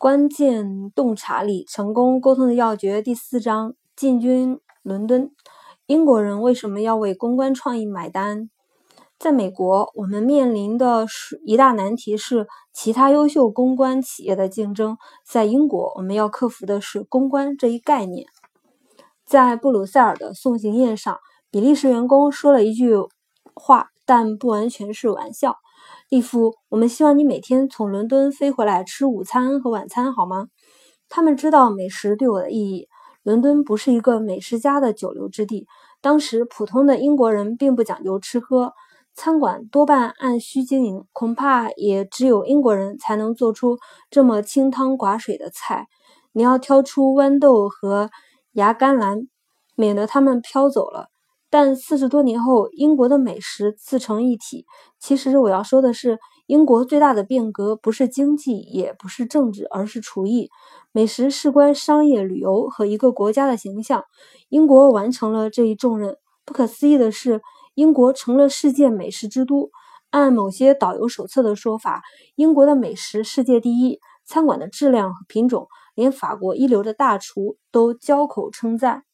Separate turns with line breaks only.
关键洞察力：成功沟通的要诀。第四章：进军伦敦。英国人为什么要为公关创意买单？在美国，我们面临的是一大难题是其他优秀公关企业的竞争。在英国，我们要克服的是公关这一概念。在布鲁塞尔的送行宴上，比利时员工说了一句话，但不完全是玩笑。利夫，我们希望你每天从伦敦飞回来吃午餐和晚餐，好吗？他们知道美食对我的意义。伦敦不是一个美食家的久留之地。当时，普通的英国人并不讲究吃喝。餐馆多半按需经营，恐怕也只有英国人才能做出这么清汤寡水的菜。你要挑出豌豆和芽甘蓝，免得它们飘走了。但四十多年后，英国的美食自成一体。其实我要说的是，英国最大的变革不是经济，也不是政治，而是厨艺。美食事关商业、旅游和一个国家的形象。英国完成了这一重任。不可思议的是。英国成了世界美食之都。按某些导游手册的说法，英国的美食世界第一，餐馆的质量和品种，连法国一流的大厨都交口称赞。